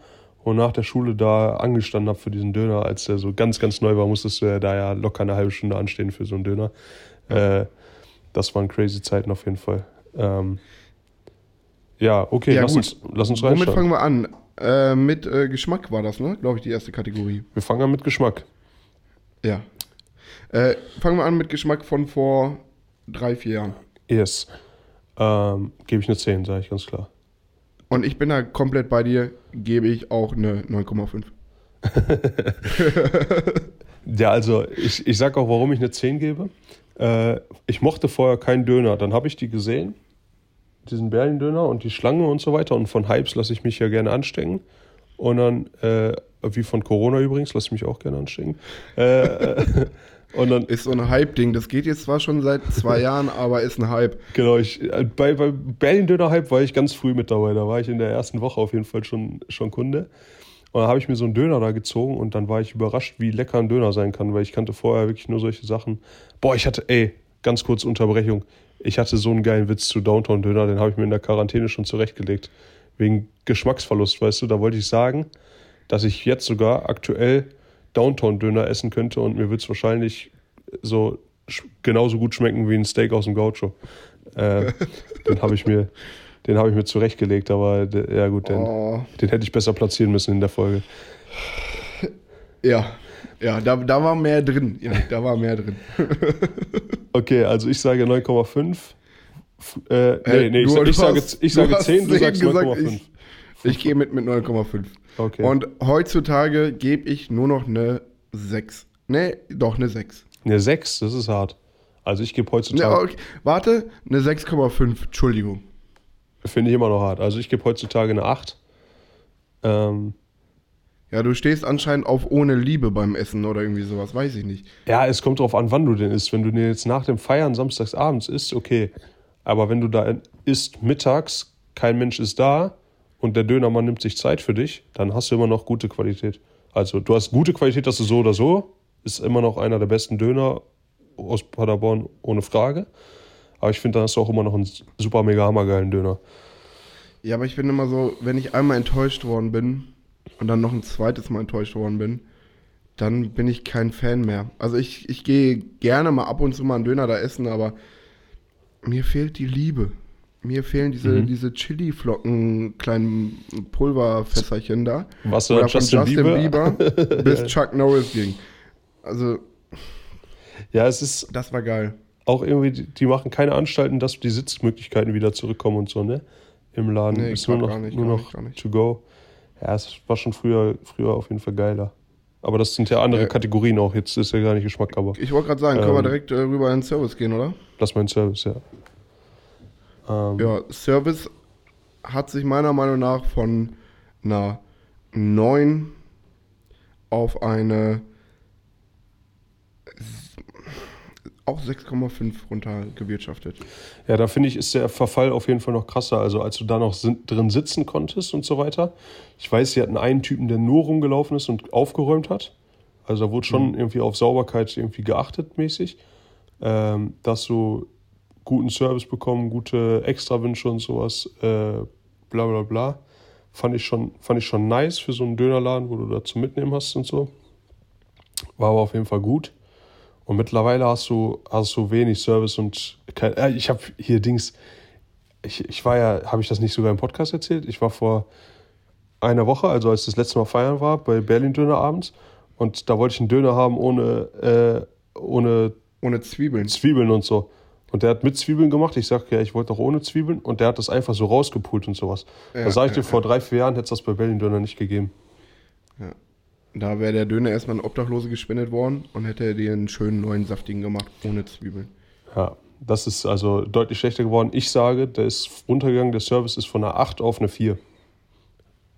und nach der Schule da angestanden habe für diesen Döner. Als der so ganz, ganz neu war, musstest du ja da ja locker eine halbe Stunde anstehen für so einen Döner. Äh, das waren crazy Zeiten auf jeden Fall. Ähm, ja, okay, Ja, lass, gut. uns, lass uns Womit reinschauen. fangen wir an? Äh, mit äh, Geschmack war das, ne? Glaube ich, die erste Kategorie. Wir fangen an mit Geschmack. Ja. Äh, fangen wir an mit Geschmack von vor drei, vier Jahren. Yes. Ähm, Gebe ich eine 10, sage ich ganz klar. Und ich bin da komplett bei dir, gebe ich auch eine 9,5. [LAUGHS] Ja, also ich, ich sag auch, warum ich eine 10 gebe. Äh, ich mochte vorher keinen Döner. Dann habe ich die gesehen, diesen Berlin-Döner und die Schlange und so weiter. Und von Hypes lasse ich mich ja gerne anstecken. Und dann, äh, wie von Corona übrigens, lasse ich mich auch gerne anstecken. Äh, [LAUGHS] [LAUGHS] und dann, Ist so ein Hype-Ding. Das geht jetzt zwar schon seit zwei Jahren, aber ist ein Hype. genau, ich, äh, bei, bei Berlin-Döner-Hype war ich ganz früh mit dabei. Da war ich in der ersten Woche auf jeden Fall schon, schon Kunde. Und dann habe ich mir so einen Döner da gezogen und dann war ich überrascht, wie lecker ein Döner sein kann, weil ich kannte vorher wirklich nur solche Sachen. Boah, ich hatte, ey, ganz kurz Unterbrechung. Ich hatte so einen geilen Witz zu Downtown-Döner, den habe ich mir in der Quarantäne schon zurechtgelegt. Wegen Geschmacksverlust, weißt du, da wollte ich sagen, dass ich jetzt sogar aktuell Downtown-Döner essen könnte und mir wird es wahrscheinlich so genauso gut schmecken wie ein Steak aus dem Gaucho. Äh, [LAUGHS] den habe ich mir, den habe ich mir zurechtgelegt, aber ja gut, den, Oh, den hätte ich besser platzieren müssen in der Folge. ja. Ja, da, da war mehr drin. Ja, da war mehr drin. [LAUGHS] Okay, also ich sage 9,5. F- Äh, nee, nee, ich, ich sage, ich sage hast 10, du 10 sagst gesagt, 9,5. ich- Ich gehe mit mit 9,5. Okay. Und heutzutage gebe ich nur noch eine 6. Nee, doch eine 6. Eine 6, das ist hart. Also ich gebe Ne, heutzutage, okay. Warte, eine 6,5. Entschuldigung. finde ich immer noch hart. Also ich gebe heutzutage eine 8. Ähm, Ja, du stehst anscheinend auf ohne Liebe beim Essen oder irgendwie sowas, weiß ich nicht. ja, es kommt drauf an, wann du den isst. Wenn du den jetzt nach dem Feiern samstags abends isst, okay. Aber wenn du da isst mittags, kein Mensch ist da und der Dönermann nimmt sich Zeit für dich, dann hast du immer noch gute Qualität. Also du hast gute Qualität, dass du so oder so, ist immer noch einer der besten Döner aus Paderborn, ohne Frage. Aber ich finde, dann hast du auch immer noch einen super mega hammergeilen Döner. Ja, aber ich bin immer so, wenn ich einmal enttäuscht worden bin und dann noch ein zweites Mal enttäuscht worden bin, dann bin ich kein Fan mehr. Also ich, ich gehe gerne mal ab und zu mal einen Döner da essen, aber mir fehlt die Liebe. Mir fehlen diese, Mhm. diese Chili-Flocken, kleinen Pulverfässerchen da. Was Oder von Justin, Justin Bieber? Bieber, [LAUGHS] bis Chuck Norris ging. Also, Ja, es ist das war geil. auch irgendwie, die machen keine Anstalten, dass die Sitzmöglichkeiten wieder zurückkommen und so, ne? Im Laden. Nee, ist nur gar noch, nicht, nur noch nicht, gar nicht. to go. Ja, es war schon früher, früher auf jeden Fall geiler. Aber das sind ja andere Ja. Kategorien auch. Jetzt ist ja gar nicht Geschmack, aber Ich wollte gerade sagen, können wir Ähm. direkt äh, rüber in den Service gehen, oder? lass mal in Service, ja. Ähm, Ja, Service hat sich meiner Meinung nach von einer 9 auf eine auch 6,5 runter gewirtschaftet. Ja, da finde ich, ist der Verfall auf jeden Fall noch krasser. Also, als du da noch drin sitzen konntest und so weiter. Ich weiß, sie hatten einen Typen, der nur rumgelaufen ist und aufgeräumt hat. Also, da wurde schon irgendwie auf Sauberkeit irgendwie geachtet, mäßig. Ähm, dass du guten Service bekommen, gute Extrawünsche und sowas, äh, bla bla bla. Fand ich, schon, fand ich schon nice für so einen Dönerladen, wo du da zum Mitnehmen hast und so. War aber auf jeden Fall gut. Und mittlerweile hast du, hast du wenig Service und kein, äh, ich habe hier Dings, ich, ich war ja, habe ich das nicht sogar im Podcast erzählt? Ich war vor einer Woche, also als das letzte Mal feiern war, bei Berlin Döner abends und da wollte ich einen Döner haben ohne, äh, ohne Ohne Zwiebeln. Zwiebeln und so. Und der hat mit Zwiebeln gemacht. Ich sag, ja, ich wollte doch ohne Zwiebeln. Und der hat das einfach so rausgepult und sowas. Ja, da sag ich ja, dir, vor drei, vier Jahren hätte es das bei Berlin Döner nicht gegeben. Da wäre der Döner erstmal an Obdachlose gespendet worden und hätte er dir einen schönen neuen saftigen gemacht, ohne Zwiebeln. Ja, das ist also deutlich schlechter geworden. Ich sage, der ist runtergegangen, der Service ist von einer 8 auf eine 4.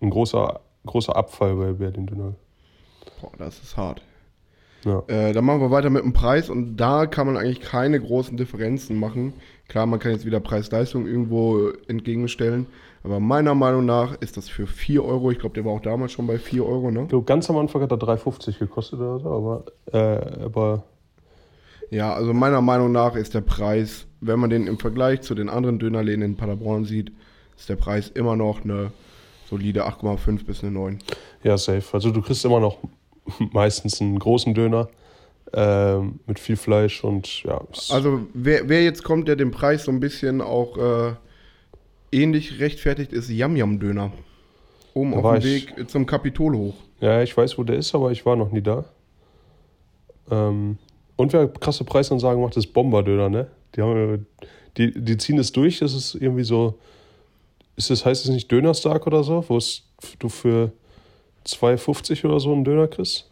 Ein großer, großer Abfall bei Berlin Döner. Boah, das ist hart. Ja. Äh, dann machen wir weiter mit dem Preis und da kann man eigentlich keine großen Differenzen machen. Klar, man kann jetzt wieder Preis-Leistung irgendwo entgegenstellen, aber meiner Meinung nach ist das für 4 Euro, ich glaube, der war auch damals schon bei 4 Euro, ne? Ich glaube, ganz am Anfang hat er 3,50 gekostet oder so, aber, äh, aber Ja, also meiner Meinung nach ist der Preis, wenn man den im Vergleich zu den anderen Dönerläden in Paderborn sieht, ist der Preis immer noch eine solide 8,5 bis eine 9. ja, safe. Also du kriegst immer noch [LAUGHS] meistens einen großen Döner ähm, mit viel Fleisch und ja. Also wer, wer jetzt kommt, der den Preis so ein bisschen auch äh, ähnlich rechtfertigt, ist Yam Yam Döner. Oben Da auf dem ich- Weg zum Kapitol hoch. Ja, ich weiß, wo der ist, aber ich war noch nie da. Ähm, und wer krasse Preisansagen macht, ist Bomberdöner, ne? Die, haben, die, die ziehen es durch, das ist irgendwie so ist das, heißt es nicht Dönerstag oder so, wo du für 2,50 oder so einen Döner kriegst?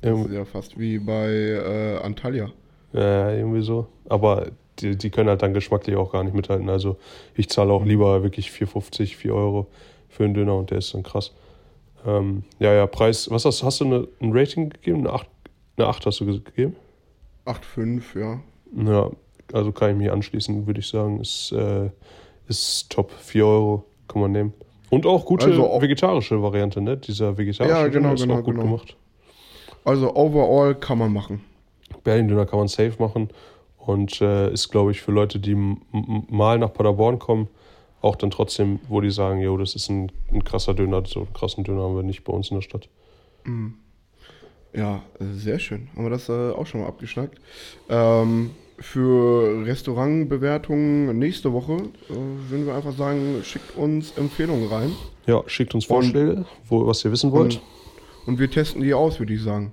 Das ist ja fast wie bei äh, Antalya. Ja, irgendwie so. Aber die, die können halt dann geschmacklich auch gar nicht mithalten. Also ich zahle auch lieber wirklich 4,50, 4 Euro für einen Döner und der ist dann krass. Ähm, ja, ja, Preis. Was hast, hast du eine, ein Rating gegeben? Eine 8, eine 8 hast du gegeben? 8,5, ja. Ja, also kann ich mich anschließen, würde ich sagen. Ist, äh, ist top. 4 Euro kann man nehmen. Und auch gute Also auch- vegetarische Variante, ne? Dieser vegetarische Ja, genau, ist genau, auch gut genau. gemacht. Also overall kann man machen. Berlin-Döner kann man safe machen und äh, ist, glaube ich, für Leute, die mal nach Paderborn kommen, auch dann trotzdem, wo die sagen, jo, das ist ein, ein krasser Döner, so einen krassen Döner haben wir nicht bei uns in der Stadt. Ja, äh, sehr schön. Haben wir das äh, auch schon mal abgeschnackt. Ähm, für Restaurantbewertungen nächste Woche äh, würden wir einfach sagen, schickt uns Empfehlungen rein. Ja, schickt uns Vorschläge, wo, was ihr wissen wollt. Und, und wir testen die aus, würde ich sagen.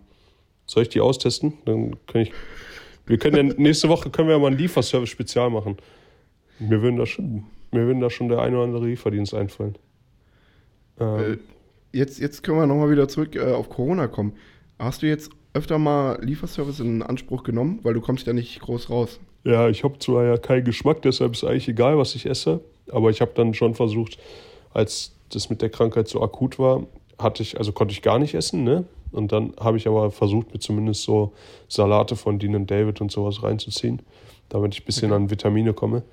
Soll ich die austesten? Dann kann ich. Wir können ja [LAUGHS] nächste Woche können wir ja mal ein Lieferservice-Spezial machen. Mir würden da schon, mir würden da schon der ein oder andere Lieferdienst einfallen. Ähm, Äh, jetzt, jetzt können wir nochmal wieder zurück äh, auf Corona kommen. Hast du jetzt öfter mal Lieferservice in Anspruch genommen? Weil du kommst ja nicht groß raus. Ja, ich habe zwar ja keinen Geschmack, deshalb ist eigentlich egal, was ich esse. Aber ich habe dann schon versucht, als das mit der Krankheit so akut war, hatte ich, also konnte ich gar nicht essen, ne? Und dann habe ich aber versucht, mir zumindest so Salate von Dean und David und sowas reinzuziehen, damit ich ein bisschen an Vitamine komme.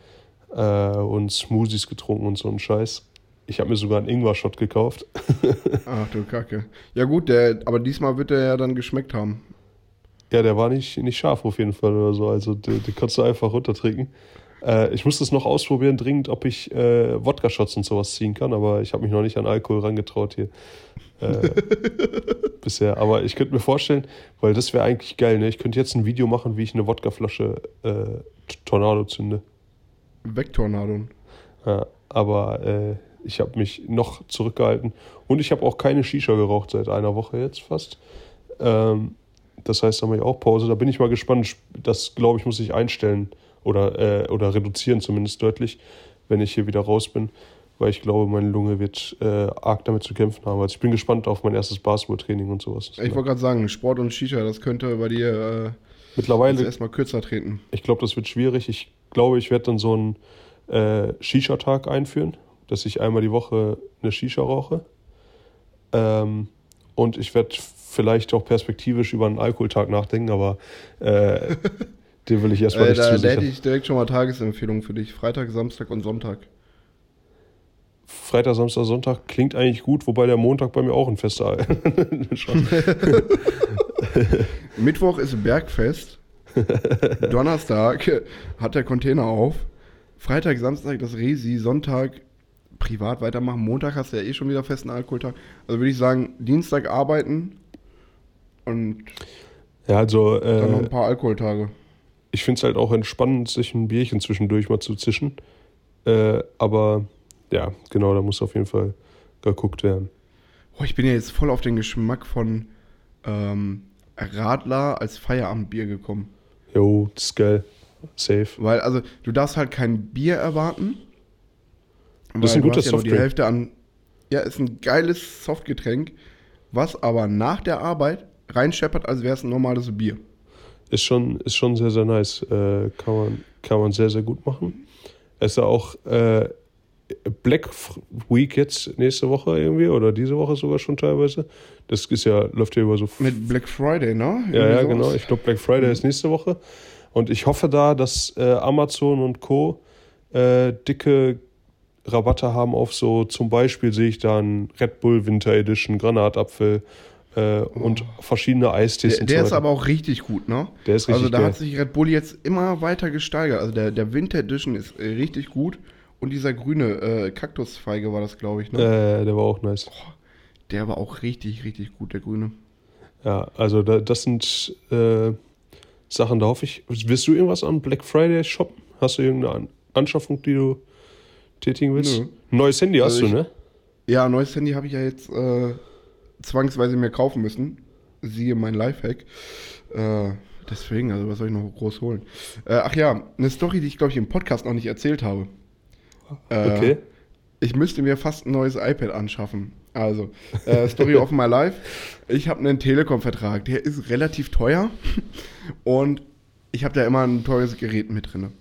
Äh, und Smoothies getrunken und so einen Scheiß. Ich habe mir sogar einen Ingwer-Shot gekauft. [LAUGHS] Ach du Kacke. Ja gut, der, aber diesmal wird der ja dann geschmeckt haben. Ja, der war nicht, nicht scharf auf jeden Fall oder so. Also den, den kannst du einfach runtertrinken. Äh, ich muss das noch ausprobieren, dringend, ob ich äh, Wodka-Shots und sowas ziehen kann, aber ich habe mich noch nicht an Alkohol rangetraut hier. Äh, [LAUGHS] bisher. Aber ich könnte mir vorstellen, weil das wäre eigentlich geil, ne? Ich könnte jetzt ein Video machen, wie ich eine Wodkaflasche äh, Tornado zünde. Vektornadon. Ja, aber äh, ich habe mich noch zurückgehalten. Und ich habe auch keine Shisha geraucht seit einer Woche jetzt fast. Ähm, das heißt, da mache ich auch Pause. Da bin ich mal gespannt. Das, glaube ich, muss ich einstellen oder, äh, oder reduzieren zumindest deutlich, wenn ich hier wieder raus bin. Weil ich glaube, meine Lunge wird äh, arg damit zu kämpfen haben. Also ich bin gespannt auf mein erstes Basketballtraining und sowas. Ich wollte gerade sagen, Sport und Shisha, das könnte bei dir äh, Mittlerweile erstmal kürzer treten. Ich glaube, das wird schwierig. Ich glaube, ich werde dann so einen äh, Shisha-Tag einführen, dass ich einmal die Woche eine Shisha rauche. Ähm, und ich werde vielleicht auch perspektivisch über einen Alkoholtag nachdenken, aber äh, [LAUGHS] den will ich erstmal Äh, nicht da, da zusichern. hätte ich direkt schon mal Tagesempfehlungen für dich. Freitag, Samstag und Sonntag. Freitag, Samstag, Sonntag klingt eigentlich gut, wobei der Montag bei mir auch ein fester [LAUGHS] Schon. [LAUGHS] Mittwoch ist Bergfest. Donnerstag hat der Container auf. Freitag, Samstag das Resi. Sonntag privat weitermachen. Montag hast du ja eh schon wieder festen Alkoholtag. Also würde ich sagen, Dienstag arbeiten und Ja, also dann noch äh, ein paar Alkoholtage. ich finde es halt auch entspannend, sich ein Bierchen zwischendurch mal zu zischen. Äh, aber ja, genau, da muss auf jeden Fall geguckt werden. Oh, ich bin ja jetzt voll auf den Geschmack von ähm, Radler als Feierabendbier gekommen. Jo, das ist geil. Safe. Weil, also, du darfst halt kein Bier erwarten. Das ist ein hast ja nur die. Hälfte an. Ja, ist ein geiles Softgetränk, was aber nach der Arbeit reinscheppert, als wäre es ein normales Bier. Ist schon, ist schon sehr, sehr nice. Äh, kann, man, kann man sehr, sehr gut machen. Es ist ja auch äh, Black Week jetzt nächste Woche irgendwie oder diese Woche sogar schon teilweise. Das ist ja, läuft ja über so. Mit Black Friday, ne? ja, ja, Irgendwie genau. sowas. Ich glaube, Black Friday ist nächste Woche. Und ich hoffe da, dass äh, Amazon und Co. Äh, dicke Rabatte haben auf so, zum Beispiel sehe ich da einen Red Bull Winter Edition, Granatapfel äh, und verschiedene Eistees Der, der ist aber auch richtig gut, ne? Der ist Also richtig da geil. hat sich Red Bull jetzt immer weiter gesteigert. Also der, der Winter Edition ist äh, richtig gut. Und dieser grüne äh, Kaktusfeige war das, glaube ich, ne? Äh, der war auch nice. Der war auch richtig, richtig gut, der grüne. Ja, also da, das sind äh, Sachen, da hoffe ich. Willst du irgendwas am Black Friday shoppen? Hast du irgendeine An Anschaffung, die du tätigen willst? Nö. Neues Handy hast Also du, ich- ne? Ja, neues Handy habe ich ja jetzt äh, zwangsweise mir kaufen müssen. Siehe mein Lifehack. Äh, deswegen, also was soll ich noch groß holen? Äh, ach ja, eine Story, die ich glaube ich im Podcast noch nicht erzählt habe. Äh, Okay. ich müsste mir fast ein neues iPad anschaffen. Also, äh, Story of my life. Ich habe einen Telekom-Vertrag, der ist relativ teuer und ich habe da immer ein teures Gerät mit drin.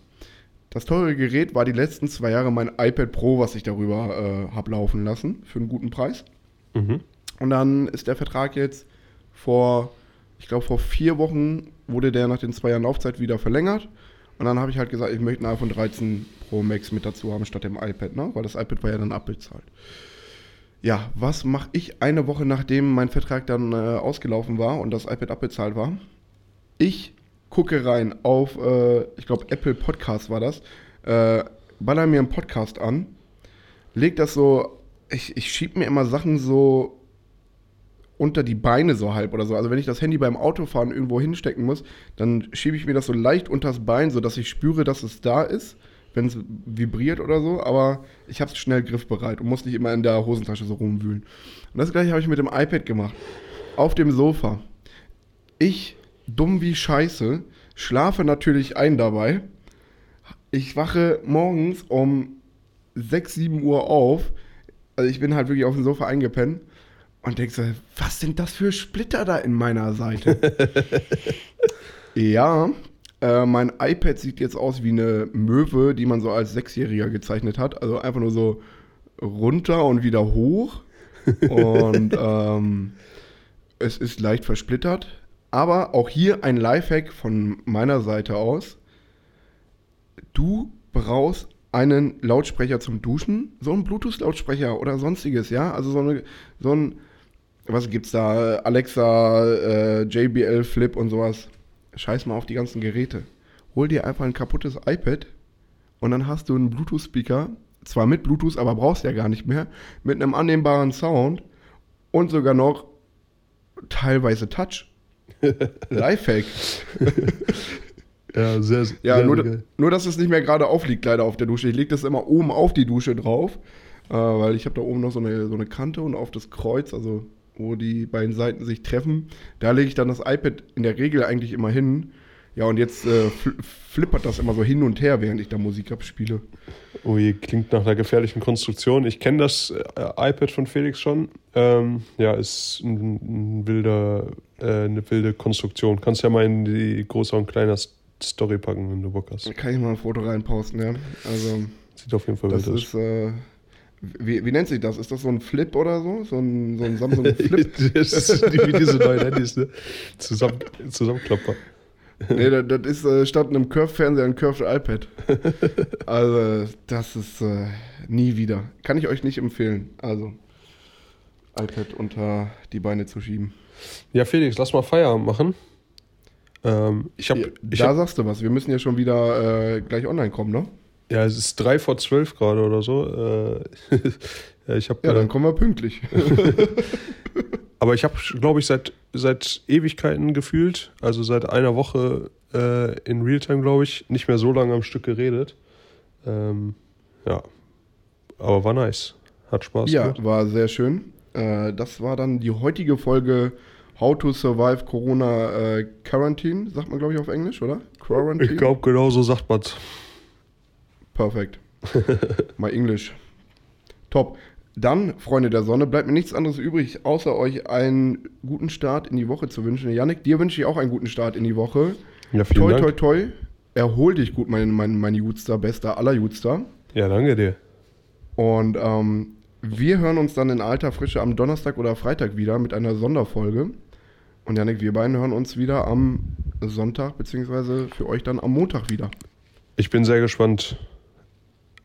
Das teure Gerät war die letzten zwei Jahre mein iPad Pro, was ich darüber äh, habe laufen lassen, für einen guten Preis. Mhm. Und dann ist der Vertrag jetzt vor, ich glaube, vor vier Wochen wurde der nach den zwei Jahren Laufzeit wieder verlängert. Und dann habe ich halt gesagt, ich möchte ein iPhone 13 Pro Max mit dazu haben statt dem iPad, ne? Weil das iPad war ja dann abbezahlt. Ja, was mache ich eine Woche nachdem mein Vertrag dann äh, ausgelaufen war und das iPad abbezahlt war? Ich gucke rein auf, äh, ich glaube, Apple Podcast war das, äh, baller mir einen Podcast an, leg das so, ich, ich schieb mir immer Sachen so unter die Beine so halb oder so. Also wenn ich das Handy beim Autofahren irgendwo hinstecken muss, dann schiebe ich mir das so leicht unters Bein, sodass ich spüre, dass es da ist, wenn es vibriert oder so. Aber ich habe es schnell griffbereit und muss nicht immer in der Hosentasche so rumwühlen. Und das gleiche habe ich mit dem iPad gemacht. Auf dem Sofa. Ich, dumm wie Scheiße, schlafe natürlich ein dabei. Ich wache morgens um 6, 7 Uhr auf. Also ich bin halt wirklich auf dem Sofa eingepennt und denke so, was sind das für Splitter da in meiner Seite? [LAUGHS] ja, äh, mein iPad sieht jetzt aus wie eine Möwe, die man so als Sechsjähriger gezeichnet hat. Also einfach nur so runter und wieder hoch. [LAUGHS] Und ähm, es ist leicht versplittert. Aber auch hier ein Lifehack von meiner Seite aus. Du brauchst einen Lautsprecher zum Duschen, so einen Bluetooth-Lautsprecher oder sonstiges, ja? Also so, eine, so ein, was gibt's da? Alexa, äh, JBL Flip und sowas. Scheiß mal auf die ganzen Geräte. Hol dir einfach ein kaputtes iPad und dann hast du einen Bluetooth-Speaker, zwar mit Bluetooth, aber brauchst ja gar nicht mehr, mit einem annehmbaren Sound und sogar noch teilweise Touch. Lifehack. [LAUGHS] Ja, sehr, Ja, sehr nur, geil. nur dass es nicht mehr gerade aufliegt, leider auf der Dusche. Ich lege das immer oben auf die Dusche drauf, äh, weil ich habe da oben noch so eine, so eine Kante und auf das Kreuz, also wo die beiden Seiten sich treffen, da lege ich dann das iPad in der Regel eigentlich immer hin. Ja, und jetzt äh, fl flippert das immer so hin und her, während ich da Musik abspiele. Ui, klingt nach einer gefährlichen Konstruktion. Ich kenne das äh, iPad von Felix schon. Ähm, ja, ist ein, ein wilder, äh, eine wilde Konstruktion. Kannst ja mal in die große und kleine Story packen, wenn du Bock hast. Kann ich mal ein Foto reinposten, ja. Also, Sieht auf jeden Fall wild aus. äh, wie, wie nennt sich das? Ist das so ein Flip oder so? So ein, so ein Samsung [LAUGHS] Flip? wie diese neuen Handys, ne? Zusammen, Zusammenklapper. Nee, das, das ist äh, statt einem Curve-Fernseher ein Curved iPad. [LAUGHS] Also, das ist äh, nie wieder. Kann ich euch nicht empfehlen. Also, iPad unter die Beine zu schieben. Ja, Felix, lass mal Feierabend machen. Ähm, ich habe Ja, ich da hab, sagst du was. Wir müssen ja schon wieder äh, gleich online kommen, ne? ja, es ist drei vor zwölf gerade oder so. Äh, [LAUGHS] ja, ich habe Ja, dann kommen wir pünktlich. [LAUGHS] Aber ich habe, glaube ich, seit, seit Ewigkeiten gefühlt, also seit einer Woche äh, in Realtime, glaube ich, nicht mehr so lange am Stück geredet. Ähm, ja, aber war nice. Hat Spaß ja, gemacht. war sehr schön. Äh, das war dann die heutige Folge How to Survive Corona äh, Quarantine. Sagt man, glaube ich, auf Englisch, oder? Quarantine? Ich glaube, genau so sagt man's. Perfekt. [LAUGHS] My English. Top. Dann, Freunde der Sonne, bleibt mir nichts anderes übrig, außer euch einen guten Start in die Woche zu wünschen. Yannick, dir wünsche ich auch einen guten Start in die Woche. Ja, vielen Toi, Dank. toi, toi. Erhol dich gut, mein, mein, mein Jutster, bester aller Jutster. Ja, danke dir. Und ähm, wir hören uns dann in alter Frische am Donnerstag oder Freitag wieder mit einer Sonderfolge. Und Janik, wir beiden hören uns wieder am Sonntag, beziehungsweise für euch dann am Montag wieder. Ich bin sehr gespannt.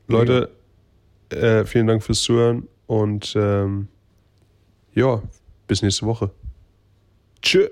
Leute, äh, vielen Dank fürs Zuhören und ähm, ja, bis nächste Woche. Tschö.